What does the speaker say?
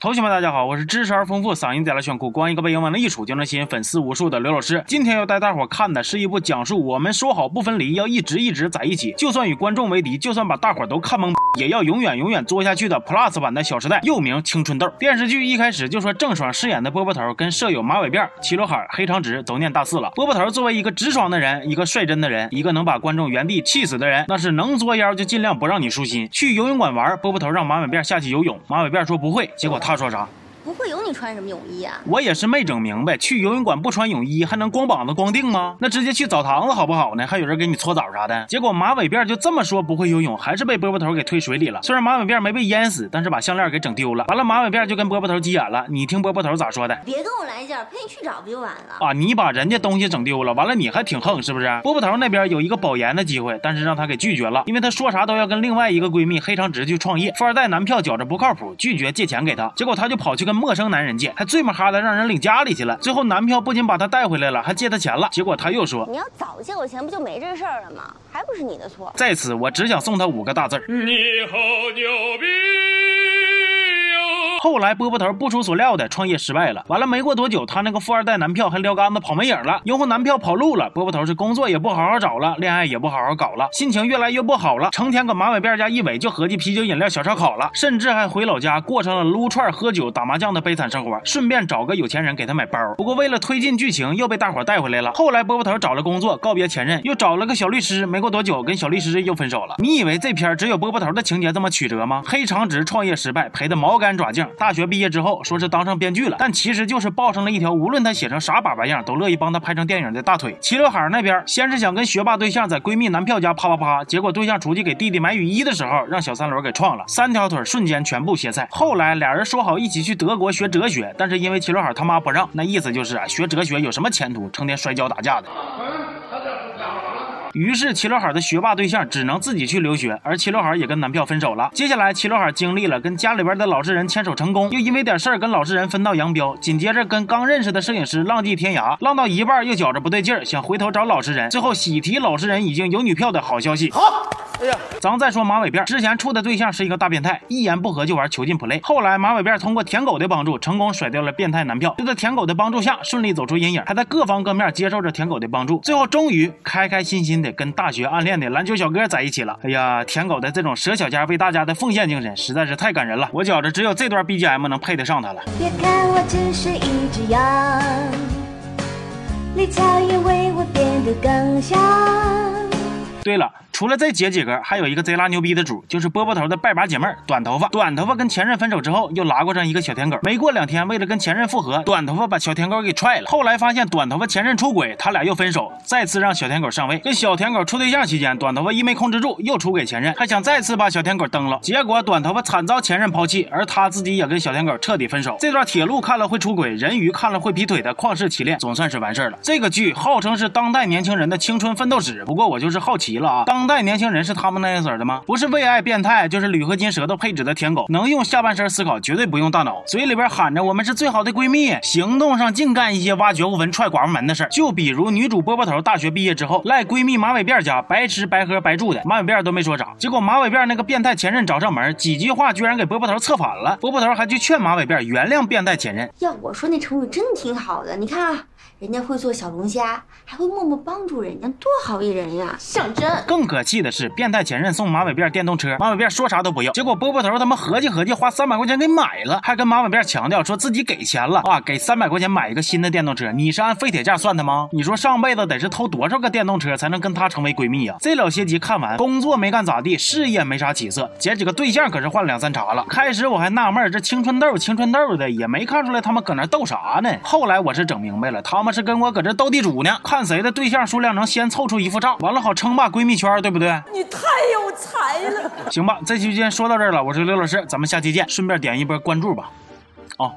同学们，大家好，我是知识而丰富、嗓音贼拉炫酷、光一个背影往那一杵就能吸引粉丝无数的刘老师。今天要带大伙看的是一部讲述我们说好不分离，要一直一直在一起，就算与观众为敌，就算把大伙都看懵，也要永远永远做下去的 Plus 版的《小时代》，又名《青春痘》。电视剧一开始就说郑爽饰演的波波头跟舍友马尾辫、齐刘海、黑长直都念大四了。波波头作为一个直爽的人，一个率真的人，一个能把观众原地气死的人，那是能作妖就尽量不让你舒心。去游泳馆玩，波波头让马尾辫下去游泳，马尾辫说不会，结果他说啥？不会游，你穿什么泳衣啊？我也是没整明白，去游泳馆不穿泳衣还能光膀子光腚吗？那直接去澡堂子好不好呢？还有人给你搓澡啥的。结果马尾辫就这么说不会游泳，还是被波波头给推水里了。虽然马尾辫没被淹死，但是把项链给整丢了。完了，马尾辫就跟波波头急眼了。你听波波头咋说的？别跟我来劲儿，陪你去找不就完了？啊，你把人家东西整丢了，完了你还挺横是不是？波波头那边有一个保研的机会，但是让他给拒绝了，因为他说啥都要跟另外一个闺蜜黑长直去创业，富二代男票觉着不靠谱，拒绝借钱给他。结果他就跑去跟陌生男人借。还醉么哈的让人领家里去了，最后男票不仅把她带回来了，还借他钱了。结果他又说：“你要早借我钱，不就没这事儿了吗？还不是你的错。”在此，我只想送他五个大字儿：你好牛逼。后来波波头不出所料的创业失败了，完了没过多久，他那个富二代男票还撂杆子跑没影了，用户男票跑路了。波波头是工作也不好好找了，恋爱也不好好搞了，心情越来越不好了，成天搁马尾辫家一围就合计啤酒饮料小烧烤了，甚至还回老家过上了撸串喝酒打麻将的悲惨生活，顺便找个有钱人给他买包。不过为了推进剧情，又被大伙带回来了。后来波波头找了工作，告别前任，又找了个小律师，没过多久跟小律师又分手了。你以为这片只有波波头的情节这么曲折吗？黑长直创业失败，赔得毛干爪净，大学毕业之后。说是当上编剧了，但其实就是抱上了一条无论他写成啥粑粑样都乐意帮他拍成电影的大腿。齐刘海那边先是想跟学霸对象在闺蜜男票家啪啪啪，结果对象出去给弟弟买雨衣的时候让小三轮给撞了，三条腿瞬间全部歇菜。后来俩人说好一起去德国学哲学，但是因为齐刘海他妈不让，那意思就是啊学哲学有什么前途，成天摔跤打架的。于是齐刘海的学霸对象只能自己去留学，而齐刘海也跟男票分手了。接下来齐刘海经历了跟家里边的老实人牵手成功，又因为点事儿跟老实人分道扬镳。紧接着跟刚认识的摄影师浪迹天涯，浪到一半又觉着不对劲儿，想回头找老实人。最后喜提老实人已经有女票的好消息。好。哎呀，咱再说马尾辫，之前处的对象是一个大变态，一言不合就玩囚禁 play。后来马尾辫通过舔狗的帮助，成功甩掉了变态男票，就在舔狗的帮助下顺利走出阴影，还在各方各面接受着舔狗的帮助，最后终于开开心心的跟大学暗恋的篮球小哥在一起了。哎呀，舔狗的这种舍小家为大家的奉献精神实在是太感人了，我觉着只有这段 BGM 能配得上他了。别看我只是一只羊，绿草也为我变得更香。对了。除了这姐几个，还有一个贼拉牛逼的主，就是波波头的拜把姐妹儿短头发。短头发跟前任分手之后，又拉过上一个小舔狗。没过两天，为了跟前任复合，短头发把小舔狗给踹了。后来发现短头发前任出轨，他俩又分手，再次让小舔狗上位。跟小舔狗处对象期间，短头发一没控制住，又出轨前任，还想再次把小舔狗蹬了。结果短头发惨遭前任抛弃，而他自己也跟小舔狗彻底分手。这段铁路看了会出轨，人鱼看了会劈腿的旷世奇恋，总算是完事儿了。这个剧号称是当代年轻人的青春奋斗史，不过我就是好奇了啊，当。代年轻人是他们那样子的吗？不是为爱变态，就是铝合金舌头配置的舔狗，能用下半身思考，绝对不用大脑，嘴里边喊着我们是最好的闺蜜，行动上净干一些挖掘物文踹寡妇门的事儿。就比如女主波波头大学毕业之后赖闺蜜马尾辫家白吃白喝白住的，马尾辫都没说啥，结果马尾辫那个变态前任找上门，几句话居然给波波头策反了。波波头还去劝马尾辫原谅变态前任。要我说那成语真挺好的，你看啊。人家会做小龙虾，还会默默帮助人家，多好一人呀！象征。更可气的是，变态前任送马尾辫电动车，马尾辫说啥都不要，结果波波头他们合计合计，花三百块钱给买了，还跟马尾辫强调说自己给钱了啊，给三百块钱买一个新的电动车，你是按废铁价算的吗？你说上辈子得是偷多少个电动车才能跟他成为闺蜜呀？这老些集看完，工作没干咋地，事业没啥起色，姐几个对象可是换两三茬了。开始我还纳闷，这青春痘青春痘的也没看出来他们搁那斗啥呢。后来我是整明白了，他们。是跟我搁这斗地主呢，看谁的对象数量能先凑出一副账，完了好称霸闺蜜圈，对不对？你太有才了。行吧，这期就先说到这儿了。我是刘老师，咱们下期见。顺便点一波关注吧，啊。